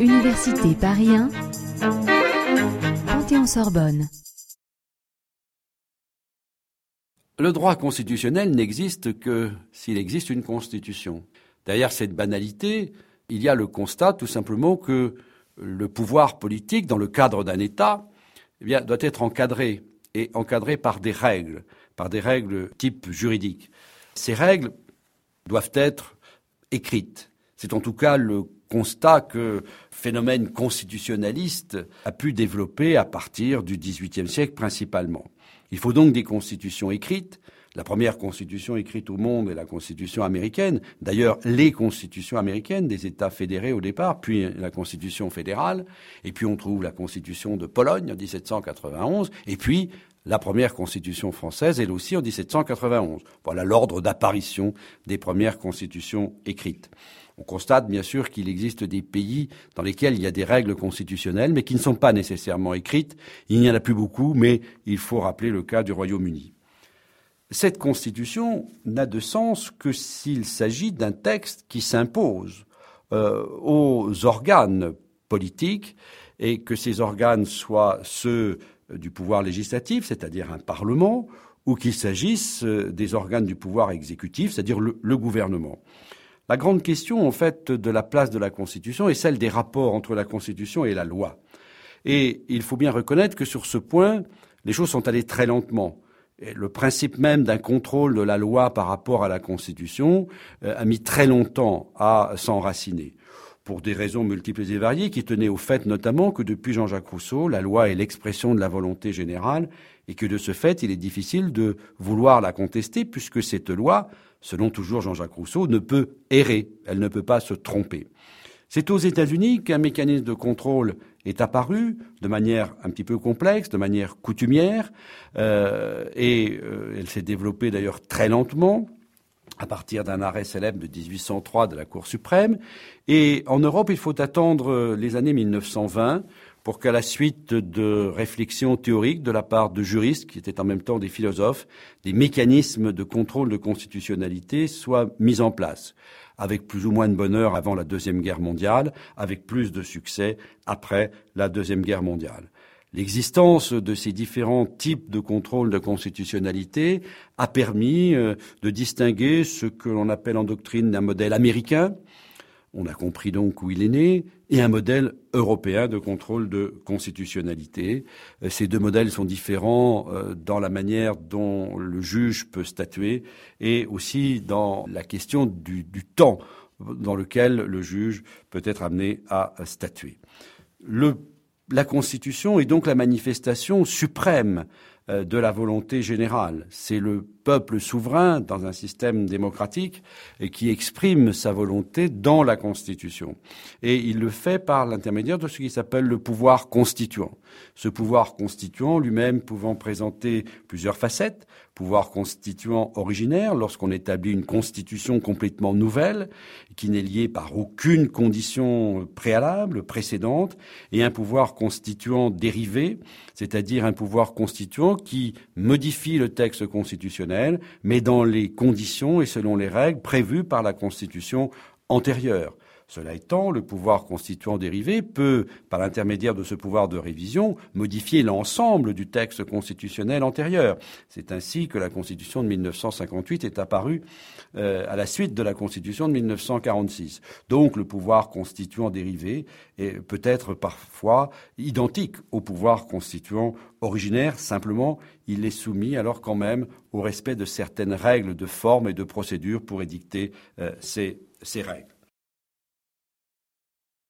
Université Paris 1, Panthéon-Sorbonne. Le droit constitutionnel n'existe que s'il existe une constitution. Derrière cette banalité, il y a le constat tout simplement que le pouvoir politique, dans le cadre d'un État, eh bien, doit être encadré et encadré par des règles, par des règles type juridique. Ces règles doivent être écrites. C'est en tout cas le constat que phénomène constitutionnaliste a pu développer à partir du XVIIIe siècle principalement. Il faut donc des constitutions écrites. La première constitution écrite au monde est la constitution américaine. D'ailleurs, les constitutions américaines des États fédérés au départ, puis la constitution fédérale, et puis on trouve la constitution de Pologne en 1791, et puis la première constitution française, elle aussi en 1791. Voilà l'ordre d'apparition des premières constitutions écrites. On constate bien sûr qu'il existe des pays dans lesquels il y a des règles constitutionnelles, mais qui ne sont pas nécessairement écrites. Il n'y en a plus beaucoup, mais il faut rappeler le cas du Royaume-Uni. Cette constitution n'a de sens que s'il s'agit d'un texte qui s'impose euh, aux organes politiques et que ces organes soient ceux du pouvoir législatif, c'est-à-dire un Parlement, ou qu'il s'agisse euh, des organes du pouvoir exécutif, c'est-à-dire le, gouvernement. La grande question, en fait, de la place de la Constitution est celle des rapports entre la Constitution et la loi. Et il faut bien reconnaître que sur ce point, les choses sont allées très lentement. le principe même d'un contrôle de la loi par rapport à la Constitution euh, a mis très longtemps à s'enraciner pour des raisons multiples et variées, qui tenaient au fait notamment que depuis Jean-Jacques Rousseau, la loi est l'expression de la volonté générale, et que de ce fait, il est difficile de vouloir la contester, puisque cette loi, selon toujours Jean-Jacques Rousseau, ne peut errer, elle ne peut pas se tromper. C'est aux États-Unis qu'un mécanisme de contrôle est apparu de manière un petit peu complexe, de manière coutumière, euh, et euh, elle s'est développée d'ailleurs très lentement à partir d'un arrêt célèbre de 1803 de la Cour suprême. Et en Europe, il faut attendre euh, les années 1920 pour qu'à la suite de réflexions théoriques de la part de juristes, qui étaient en même temps des philosophes, des mécanismes de contrôle de constitutionnalité soient mis en place, avec plus ou moins de bonheur avant la Deuxième Guerre mondiale, avec plus de succès après la Deuxième Guerre mondiale. L'existence de ces différents types de contrôle de constitutionnalité a permis euh, de distinguer ce que l'on appelle en doctrine un modèle américain, on a compris donc où il est né, et un modèle européen de contrôle de constitutionnalité. Euh, ces deux modèles sont différents euh, dans la manière dont le juge peut statuer et aussi dans la question du, temps dans lequel le juge peut être amené à statuer. La Constitution est donc la manifestation suprême de la volonté générale. C'est le peuple souverain dans un système démocratique qui exprime sa volonté dans la Constitution. Et il le fait par l'intermédiaire de ce qui s'appelle le pouvoir constituant. Ce pouvoir constituant lui-même pouvant présenter plusieurs facettes, pouvoir constituant originaire lorsqu'on établit une constitution complètement nouvelle qui n'est liée par aucune condition préalable, précédente, et un pouvoir constituant dérivé, c'est-à-dire un pouvoir constituant qui modifie le texte constitutionnel, mais dans les conditions et selon les règles prévues par la Constitution antérieure. Cela étant, le pouvoir constituant dérivé peut, par l'intermédiaire de ce pouvoir de révision, modifier l'ensemble du texte constitutionnel antérieur. C'est ainsi que la Constitution de 1958 est apparue euh, à la suite de la Constitution de 1946. Donc le pouvoir constituant dérivé est peut-être parfois identique au pouvoir constituant originaire, simplement il est soumis alors quand même au respect de certaines règles de forme et de procédure pour édicter euh, ces, ces règles.